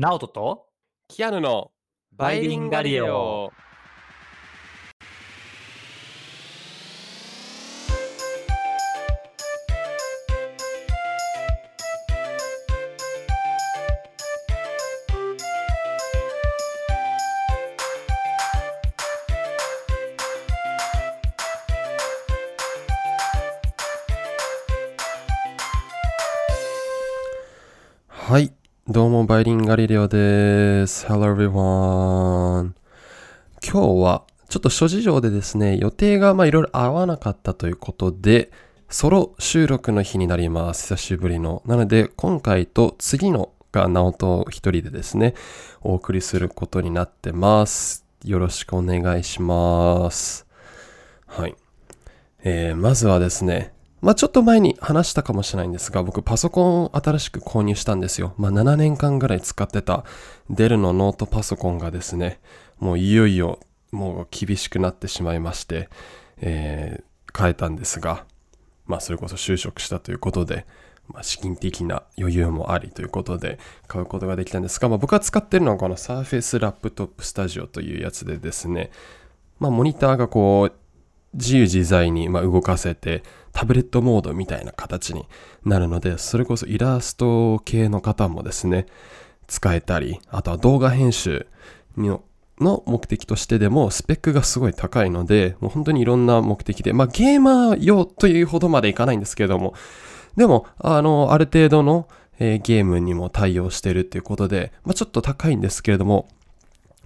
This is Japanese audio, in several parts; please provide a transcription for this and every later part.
ナオトとキアヌのバイリンガリオ。バイリンガリレオです。Hello everyone. 今日は、ちょっと諸事情でですね、予定がまあいろいろ合わなかったということで、ソロ収録の日になります。久しぶりの。なので、今回と次のが、ナオト一人でですね、お送りすることになってます。よろしくお願いします。はい。えー、まずはですね、まあちょっと前に話したかもしれないんですが、僕パソコンを新しく購入したんですよ。まあ7年間ぐらい使ってたデルのノートパソコンがですね、もういよいよもう厳しくなってしまいまして、えー変えたんですが、まあそれこそ就職したということで、まあ、資金的な余裕もありということで買うことができたんですが、まあ、僕が使ってるのはこの Surface Laptop Studio というやつでですね、まあモニターがこう自由自在にま動かせてタブレットモードみたいな形になるのでそれこそイラスト系の方もですね使えたりあとは動画編集のの目的としてでもスペックがすごい高いのでもう本当にいろんな目的でまあゲーマー用というほどまでいかないんですけれどもでもあのある程度の、えーゲームにも対応してるっていうことで、まあ、ちょっと高いんですけれども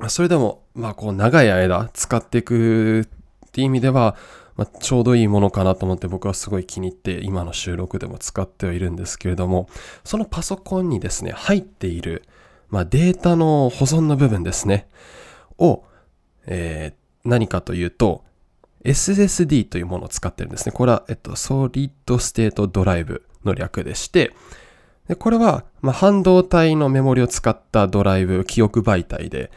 それでも、まあ、こう、長い間使っていくっていう意味では、まあ、ちょうどいいものかなと思って僕はすごい気に入って今の収録でも使ってはいるんですけれども、そのパソコンにですね、入っている、まあ、データの保存の部分ですね、を、えー何かというと、SSD というものを使ってるんですね。これは、えっと、Solid State Drive の略でして、でこれは、まあ、半導体のメモリを使ったドライブ、記憶媒体で、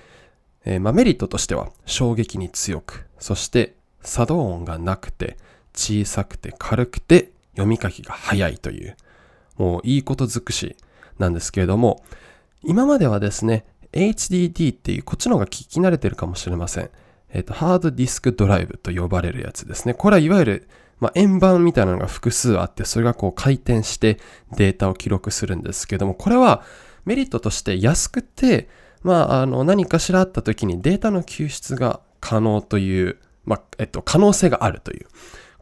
えーまあ、メリットとしては衝撃に強く、そして作動音がなくて、小さくて軽くて読み書きが早いという、もういいこと尽くしなんですけれども、今まではですね、HDD っていう、こっちの方が聞き慣れてるかもしれません。えっ、と、ハードディスクドライブと呼ばれるやつですね。これはいわゆる、まあ、円盤みたいなのが複数あって、それがこう回転してデータを記録するんですけども、これはメリットとして安くて、まあ、あの、何かしらあった時にデータの救出が可能という、まあ、えっと、可能性があるという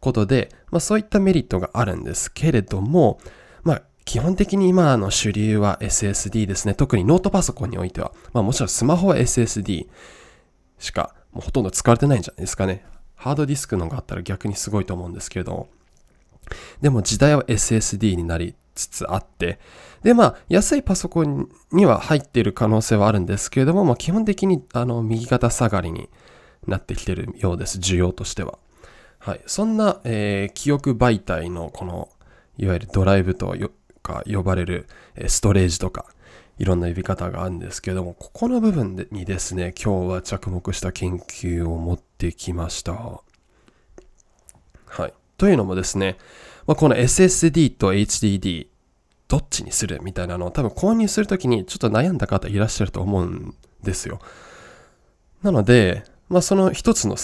ことで、まあ、そういったメリットがあるんですけれども、まあ、基本的に今の主流は SSD ですね。特にノートパソコンにおいては。まあもちろんスマホは SSD しかもうほとんど使われてないんじゃないですかね。ハードディスクのがあったら逆にすごいと思うんですけれども。でも時代は SSD になりつつあって、でまあ安いパソコンには入っている可能性はあるんですけれども、まあ基本的にあの右肩下がりになってきてるようです。需要としては。はい。そんな、えー記憶媒体のこの、いわゆるドライブとか呼ばれるえストレージとか、いろんな呼び方があるんですけども、ここの部分にですね、今日は着目した研究を持ってきました。はい。というのもですね、まあ、この SSD と HDD、どっちにするみたいなのを多分購入するときにちょっと悩んだ方いらっしゃると思うんですよ。なので、まあ、その一つの、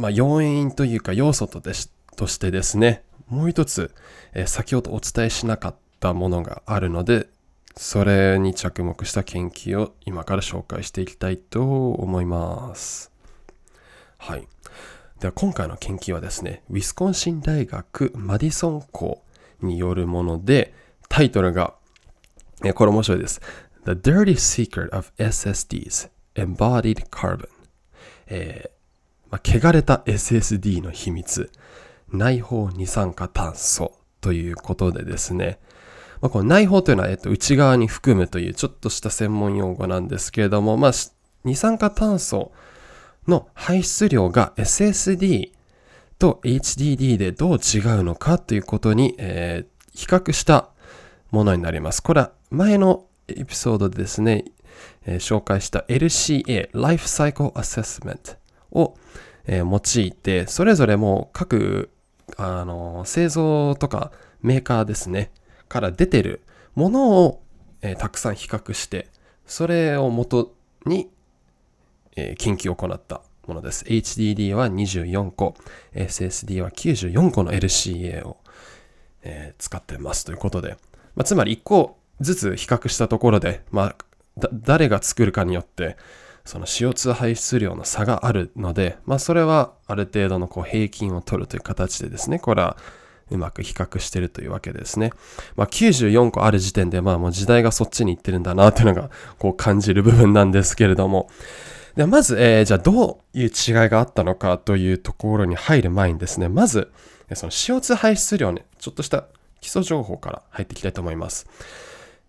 まあ、要因というか要素とでしとしてですね、もう一つ、えー先ほどお伝えしなかったものがあるので、それに着目した研究を今から紹介していきたいと思います。はい。では今回の研究はですね、ウィスコンシン大学マディソン校によるもので、タイトルが、えこれ面白いです。The Dirty Secret of SSDs Embodied Carbon えーまあ、汚れた SSD の秘密、内包二酸化炭素ということでですね、まあ、この内包というのは、えっと、内側に含むというちょっとした専門用語なんですけれども、まあ、二酸化炭素の排出量が SSD と HDD でどう違うのかということに、えー比較したものになります。これは前のエピソードでですね、え紹介した LCA、Life Cycle Assessment を、え用いて、それぞれも各、あの製造とかメーカーですね、から出てるものを、えたくさん比較して、それを元に、えー研究を行ったものです。HDD は24個、SSD は94個の LCA を、え使ってますということで、まあ、つまり1個ずつ比較したところで、まあ、誰が作るかによって、その CO2 排出量の差があるので、まあ、それはある程度のこう平均を取るという形でですね、これはうまく比較してるというわけですね。まあ、94個ある時点で、まあもう時代がそっちに行ってるんだなというのがこう感じる部分なんですけれども、でまず、えーじゃあどういう違いがあったのかというところに入る前にですね、まず、その CO2 排出量ね、ちょっとした基礎情報から入っていきたいと思います。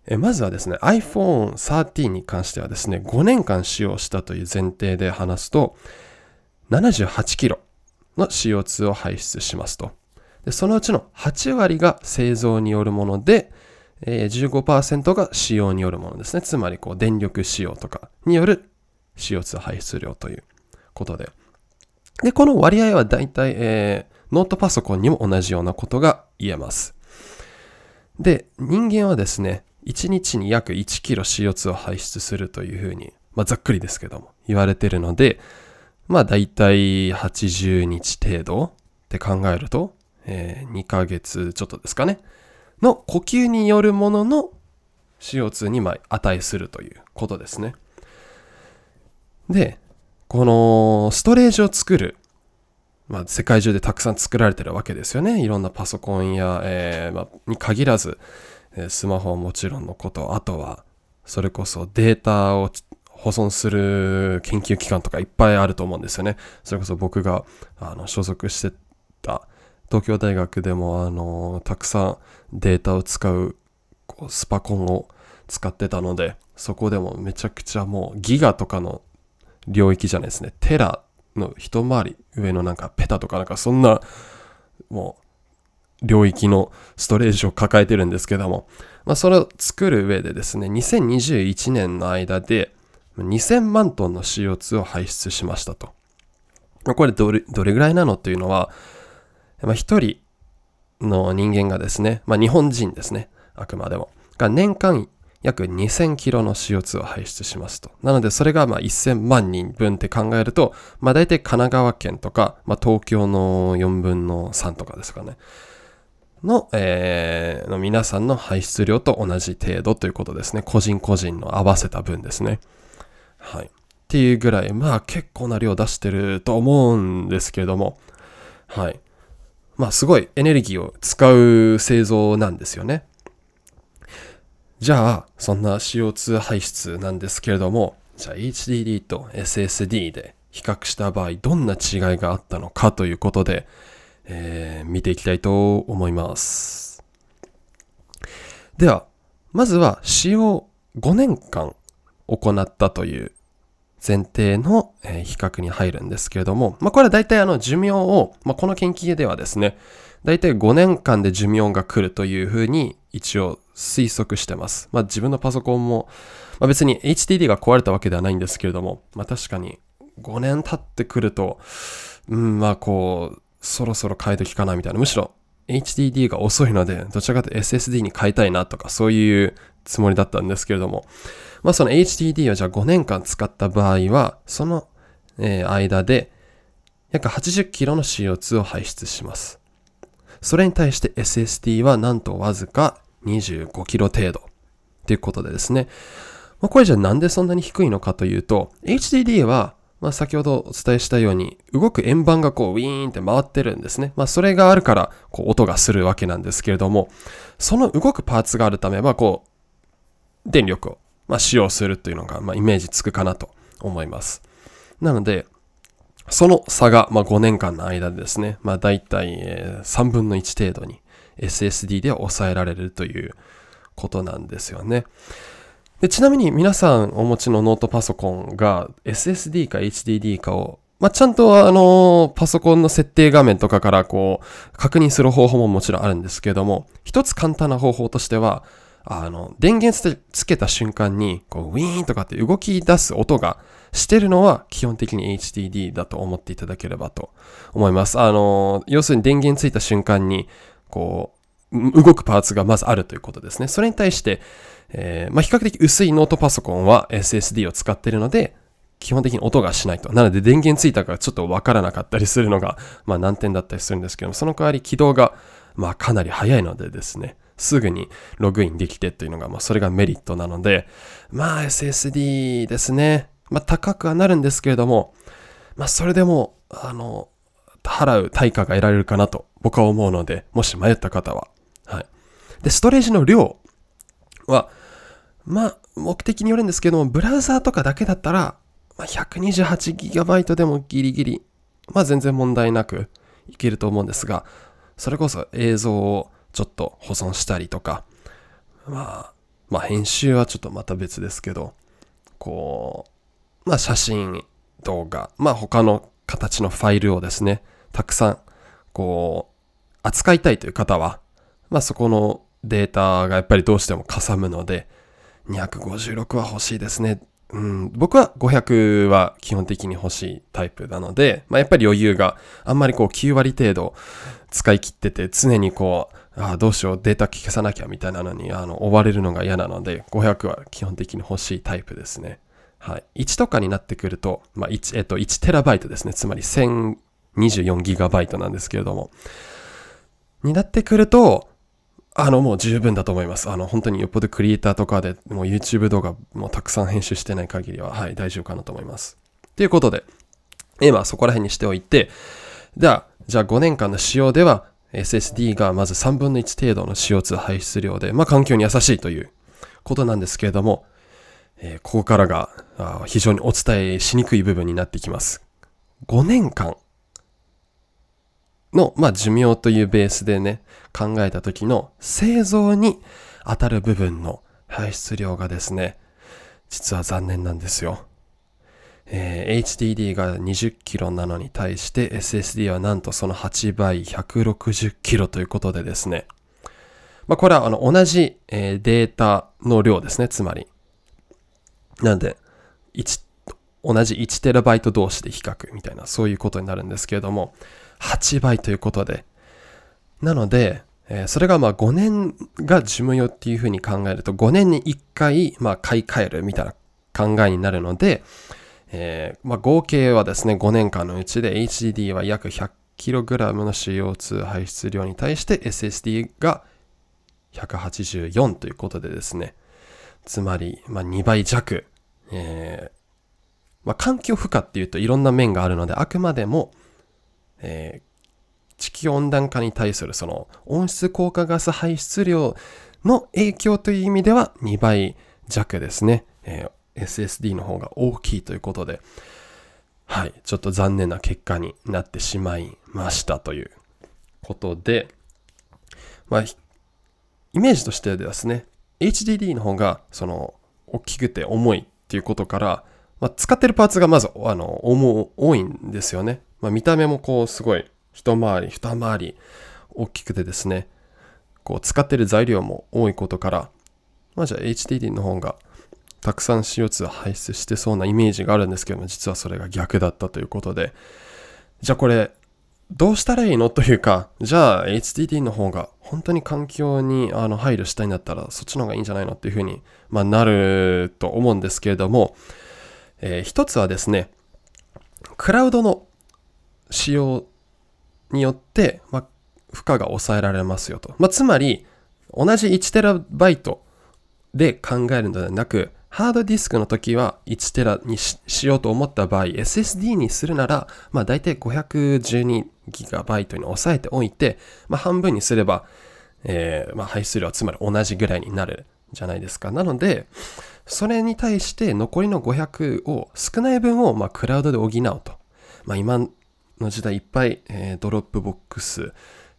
えまずはですね、iPhone 13に関してはですね、5年間使用したという前提で話すと、78キロの CO2 を排出しますと。でそのうちの8割が製造によるもので、えー15%が使用によるものですね。つまりこう電力使用とかによる CO2 排出量ということで。で、この割合はだいたい、えノートパソコンにも同じようなことが言えます。で、人間はですね、1日に約1キロ CO2 を排出するというふうに、まあ、ざっくりですけども、言われてるので、まあ、だいたい80日程度って考えると、えー2ヶ月ちょっとですかね、の呼吸によるものの CO2 にま値するということですね。で、このストレージを作る、まあ、世界中でたくさん作られてるわけですよね。いろんなパソコンや、えーまあ、に限らず、スマホはもちろんのこと、あとは、それこそデータを保存する研究機関とかいっぱいあると思うんですよね。それこそ僕があの所属してた東京大学でもあのたくさんデータを使うこうスパコンを使ってたので、そこでもめちゃくちゃもうギガとかの領域じゃないですね。テラの一回り上のなんかペタとかなんかそんなもう領域のストレージを抱えてるんですけども、まあそれを作る上でですね、2021年の間で2000万トンの CO2 を排出しましたと。これどれぐらいなのというのは、まあ一人の人間がですね、まあ日本人ですね、あくまでも、が年間約2000キロの CO2 を排出しますと。なので、それがまあ1000万人分って考えると、まあ大体神奈川県とか、まあ東京の4分の3とかですかね。の、えーの皆さんの排出量と同じ程度ということですね。個人個人の合わせた分ですね。はい。っていうぐらい、まあ結構な量出してると思うんですけれども、はい。まあすごいエネルギーを使う製造なんですよね。じゃあ、そんな CO2 排出なんですけれども、じゃあ HDD と SSD で比較した場合、どんな違いがあったのかということで、えー見ていきたいと思います。では、まずは使用5年間行ったという前提の、え比較に入るんですけれども、まあ、これは大体あの寿命を、まあ、この研究ではですね、大体5年間で寿命が来るというふうに一応推測してます。まあ、自分のパソコンも、まあ、別に HDD が壊れたわけではないんですけれども、まあ、確かに5年経ってくると、うん、まあこう、そろそろ変え時かなみたいな。むしろ HDD が遅いので、どちらかというと SSD に変えたいなとか、そういうつもりだったんですけれども、まあその HDD をじゃあ5年間使った場合は、その、え間で約80キロの CO2 を排出します。それに対して SSD はなんとわずか25キロ程度。ということでですね。まあ、これじゃあなんでそんなに低いのかというと、HDD は、まあ、先ほどお伝えしたように、動く円盤がこうウィーンって回ってるんですね。まあ、それがあるから、こう音がするわけなんですけれども、その動くパーツがあるため、まあ、こう、電力を、ま、使用するというのが、ま、イメージつくかなと思います。なので、その差が、ま、5年間の間でですね、まあ、大体、え3分の1程度に SSD では抑えられるということなんですよね。でちなみに皆さんお持ちのノートパソコンが SSD か HDD かを、まあ、ちゃんとあの、パソコンの設定画面とかからこう、確認する方法ももちろんあるんですけれども、一つ簡単な方法としては、あの、電源つつけた瞬間に、こう、ウィーンとかって動き出す音がしてるのは基本的に HDD だと思っていただければと思います。あの、要するに電源ついた瞬間に、こう、動くパーツがまずあるということですね。それに対して、えー、まあ、比較的薄いノートパソコンは SSD を使っているので、基本的に音がしないと。なので電源ついたからちょっとわからなかったりするのが、まあ難点だったりするんですけども、その代わり起動が、まあかなり早いのでですね、すぐにログインできてっていうのが、まあそれがメリットなので、まあ SSD ですね。まあ高くはなるんですけれども、まあそれでも、あの、払う対価が得られるかなと僕は思うので、もし迷った方は。はい。で、ストレージの量は、まあ、目的によるんですけども、ブラウザーとかだけだったら、まあ、128GB でもギリギリ、まあ全然問題なくいけると思うんですが、それこそ映像をちょっと保存したりとか、まあ、まあ編集はちょっとまた別ですけど、こう、まあ写真、動画、まあ他の形のファイルをですね、たくさん、こう、扱いたいという方は、まあそこのデータがやっぱりどうしてもかさむので、256は欲しいですね。うん、僕は500は基本的に欲しいタイプなので、まあ、やっぱり余裕があんまりこう9割程度使い切ってて常にこう、ああ、どうしよう、データ消さなきゃみたいなのに、あの、追われるのが嫌なので、500は基本的に欲しいタイプですね。はい。1とかになってくると、まあ、1、えっと、1テラバイトですね。つまり1024ギガバイトなんですけれども、になってくると、あの、もう十分だと思います。あの、本当によっぽどクリエイターとかで、もう YouTube 動画もたくさん編集してない限りは、はい、大丈夫かなと思います。ということで、今そこら辺にしておいて、では、じゃあ5年間の使用では、SSD がまず3分の1程度の CO2 排出量で、まあ環境に優しいということなんですけれども、えー、ここからが非常にお伝えしにくい部分になってきます。5年間の、まあ、寿命というベースでね、考えた時の製造に当たる部分の排出量がですね、実は残念なんですよ。えー、HDD が20キロなのに対して SSD はなんとその8倍160キロということでですね。まあ、これはあの同じ、えー、データの量ですね、つまり。なんで、1、同じ 1TB 同士で比較みたいな、そういうことになるんですけれども、8倍ということで。なので、えー、それがまあ5年が寿命っていうふうに考えると、5年に1回、まあ買い替えるみたいな考えになるので、えー、まあ合計はですね、5年間のうちで HDD は約 100kg の CO2 排出量に対して SSD が184ということでですね、つまり、まあ、2倍弱、えーまあ、環境負荷っていうといろんな面があるので、あくまでも、えー、地球温暖化に対するその温室効果ガス排出量の影響という意味では2倍弱ですね。えー、SSD の方が大きいということで、はい、ちょっと残念な結果になってしまいましたということで、まあ、イメージとしてですね、HDD の方がその大きくて重いっていうことから、まあ、使ってるパーツがまずあの重多いんですよね。まあ、見た目もこうすごい一回り二回り大きくてですねこう使ってる材料も多いことからまあじゃあ HDD の方がたくさん CO2 を排出してそうなイメージがあるんですけども実はそれが逆だったということで。じゃあこれどうしたらいいのというかじゃあ HDD の方が本当に環境にあの配慮したいんだったらそっちの方がいいんじゃないのっていうふうに、まあ、なると思うんですけれども、えー、一つはですねクラウドの使用によって、ま、負荷が抑えられますよと。ま、つまり、同じ 1TB で考えるのではなく、ハードディスクの時は 1TB にしようと思った場合、SSD にするなら、まあ大体 512GB に抑えておいて、ま半分にすれば、えー、ま排出量はつまり同じぐらいになるじゃないですか。なので、それに対して残りの500を、少ない分をまあクラウドで補うと。まあ今の時代いっぱい、えー、ドロップボックス、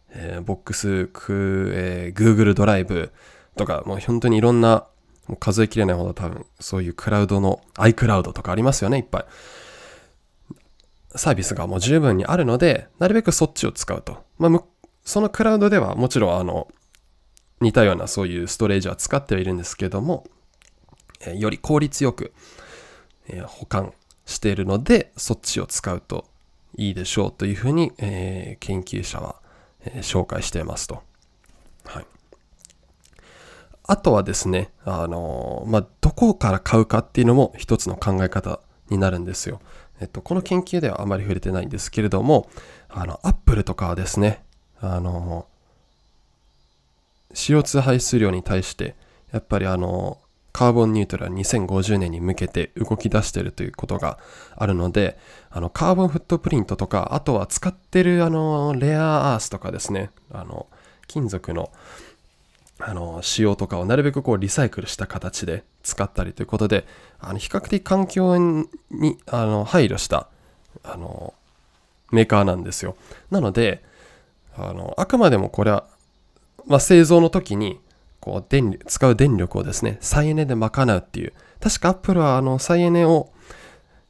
えー、ボックス、クえー、Google ドライブとか、もう本当にいろんな、もう数えきれないほど多分、そういうクラウドの iCloud とかありますよね、いっぱい。サービスがもう十分にあるので、なるべくそっちを使うと。まあ、そのクラウドではもちろん、あの、似たようなそういうストレージは使ってはいるんですけども、えー、より効率よく、えー、保管しているので、そっちを使うといいでしょうというふうに、えー、研究者は、えー、紹介していますと。はい。あとはですね、あの、まあ、どこから買うかっていうのも一つの考え方になるんですよ。えっと、この研究ではあまり触れてないんですけれども、あの、アップルとかはですね、あの、CO2 排出量に対して、やっぱりあの、カーボンニュートラル2050年に向けて動き出しているということがあるので、あの、カーボンフットプリントとか、あとは使ってるあの、レアアースとかですね、あの、金属の、あの、仕様とかをなるべくこうリサイクルした形で使ったりということで、あの、比較的環境に、あの、配慮した、あの、メーカーなんですよ。なので、あの、あくまでもこれは、まあ、製造の時に、こう電使う電力をですね、再エネで賄うっていう。確か Apple はあの再エネを、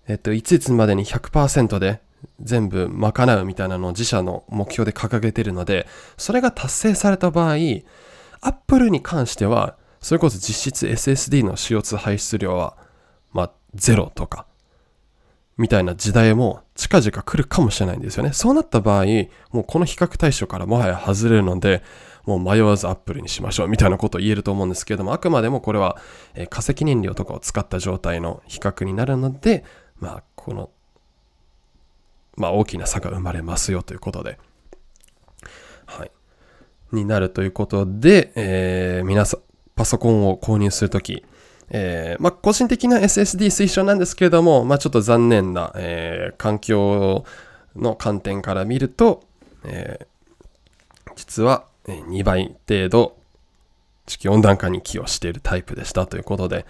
えっと、いついつまでに100%で全部賄うみたいなのを自社の目標で掲げてるので、それが達成された場合、Apple に関しては、それこそ実質 SSD の CO2 排出量は、まあ、ゼロとか、みたいな時代も近々来るかもしれないんですよね。そうなった場合、もうこの比較対象からもはや外れるので、もう迷わずアップルにしましょうみたいなことを言えると思うんですけれども、あくまでもこれは、え化石燃料とかを使った状態の比較になるので、まあ、この、まあ、大きな差が生まれますよということで、はい。になるということで、えー、皆さん、パソコンを購入するとき、えー、まあ、個人的な SSD 推奨なんですけれども、まあ、ちょっと残念な、えー、環境の観点から見ると、えー、実は2倍程度地球温暖化に寄与しているタイプでしたということで、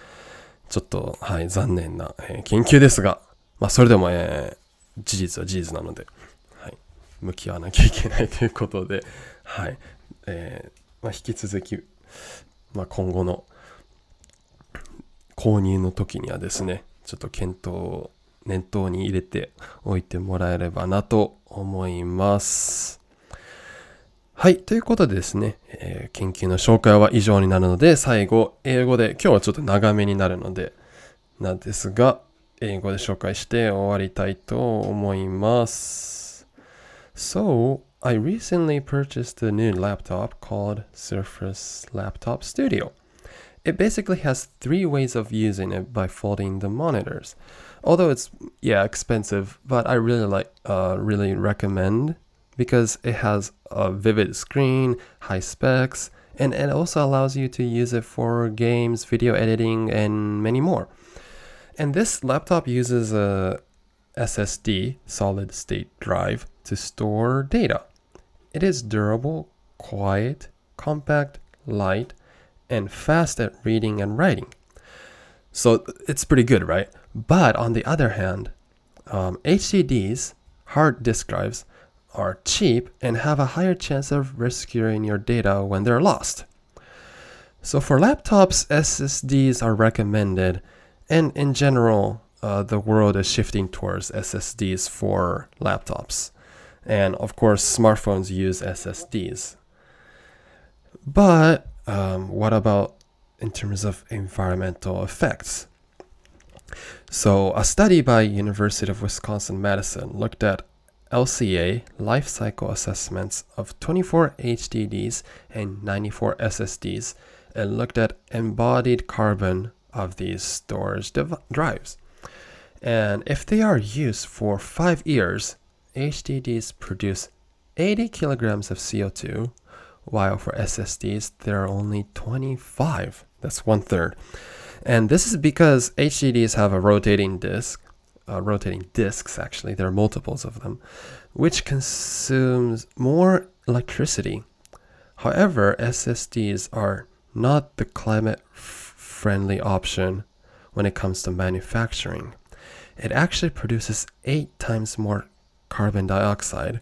ちょっと、はい、残念な、え研究ですが、まあ、それでも、えー、事実は事実なので、はい、向き合わなきゃいけないということで、はい、えー、まあ、引き続き、まあ、今後の購入の時にはですね、ちょっと検討を念頭に入れておいてもらえればなと思います。はい。ということでですね、えー、研究の紹介は以上になるので、最後、英語で、今日はちょっと長めになるので、なんですが、英語で紹介して終わりたいと思います。So, I recently purchased a new laptop called Surface Laptop Studio. It basically has three ways of using it by folding the monitors. Although it's yeah expensive, but I really like uh, really recommend because it has a vivid screen, high specs, and it also allows you to use it for games, video editing, and many more. And this laptop uses a SSD, solid state drive, to store data. It is durable, quiet, compact, light, and fast at reading and writing. So it's pretty good, right? But on the other hand, um, HDDs, hard disk drives, are cheap and have a higher chance of rescuing your data when they're lost. So for laptops, SSDs are recommended, and in general, uh, the world is shifting towards SSDs for laptops. And of course, smartphones use SSDs. But um, what about in terms of environmental effects? So, a study by University of Wisconsin Madison looked at LCA life cycle assessments of 24 HDDs and 94 SSDs and looked at embodied carbon of these storage drives. And if they are used for five years, HDDs produce 80 kilograms of CO2, while for SSDs, there are only 25. That's one third. And this is because HDDs have a rotating disk uh, rotating disks, actually, there are multiples of them, which consumes more electricity. However, SSDs are not the climate friendly option when it comes to manufacturing. It actually produces eight times more carbon dioxide,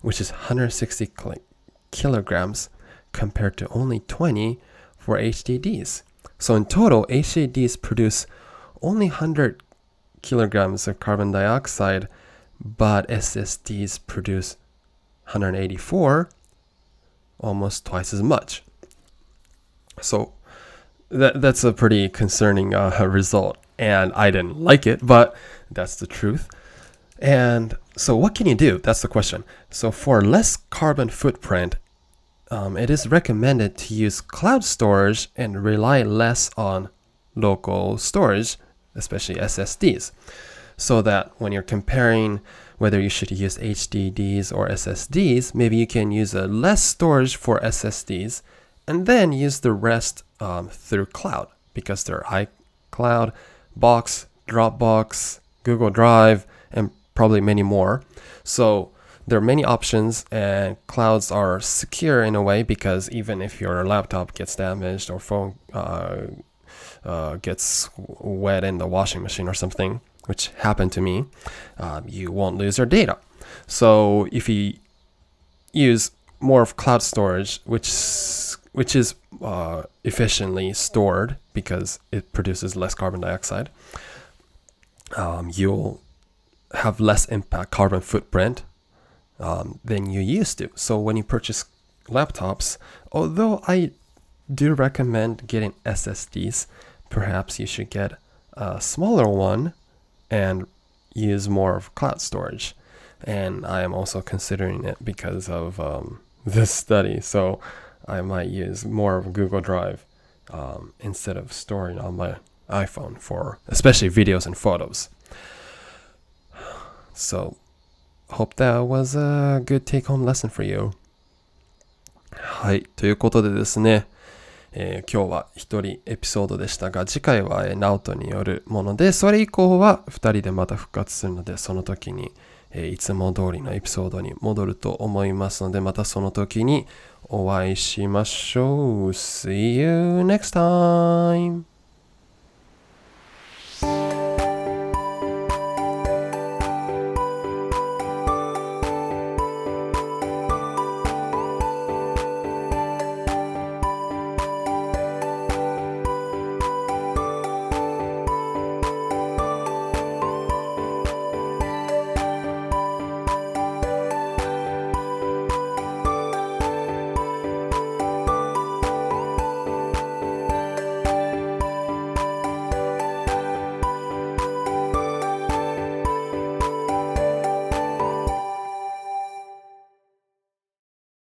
which is 160 kilograms compared to only 20 for HDDs. So in total, HDDs produce only 100 kilograms of carbon dioxide, but SSDs produce 184, almost twice as much. So that, that's a pretty concerning uh, result. And I didn't like it, but that's the truth. And so, what can you do? That's the question. So, for less carbon footprint, um, it is recommended to use cloud storage and rely less on local storage, especially SSDs, so that when you're comparing whether you should use HDDs or SSDs, maybe you can use a less storage for SSDs and then use the rest um, through cloud because there are iCloud, Box, Dropbox, Google Drive, and probably many more. So there are many options, and clouds are secure in a way because even if your laptop gets damaged or phone uh, uh, gets wet in the washing machine or something, which happened to me, um, you won't lose your data. So if you use more of cloud storage, which which is uh, efficiently stored because it produces less carbon dioxide, um, you'll have less impact carbon footprint um, than you used to. So when you purchase laptops, although I do recommend getting SSDs, perhaps you should get a smaller one and use more of cloud storage. And I am also considering it because of um, this study. So I might use more of Google Drive um, instead of storing on my iPhone for especially videos and photos. So hope that was a good take home lesson for you. はい。ということでですね、 えー、今日は一人エピソードでしたが、次回は、えー、ナオトによるもので、それ以降は二人でまた復活するので、その時に、えー、いつも通りのエピソードに戻ると思いますので、またその時にお会いしましょう。See you next time!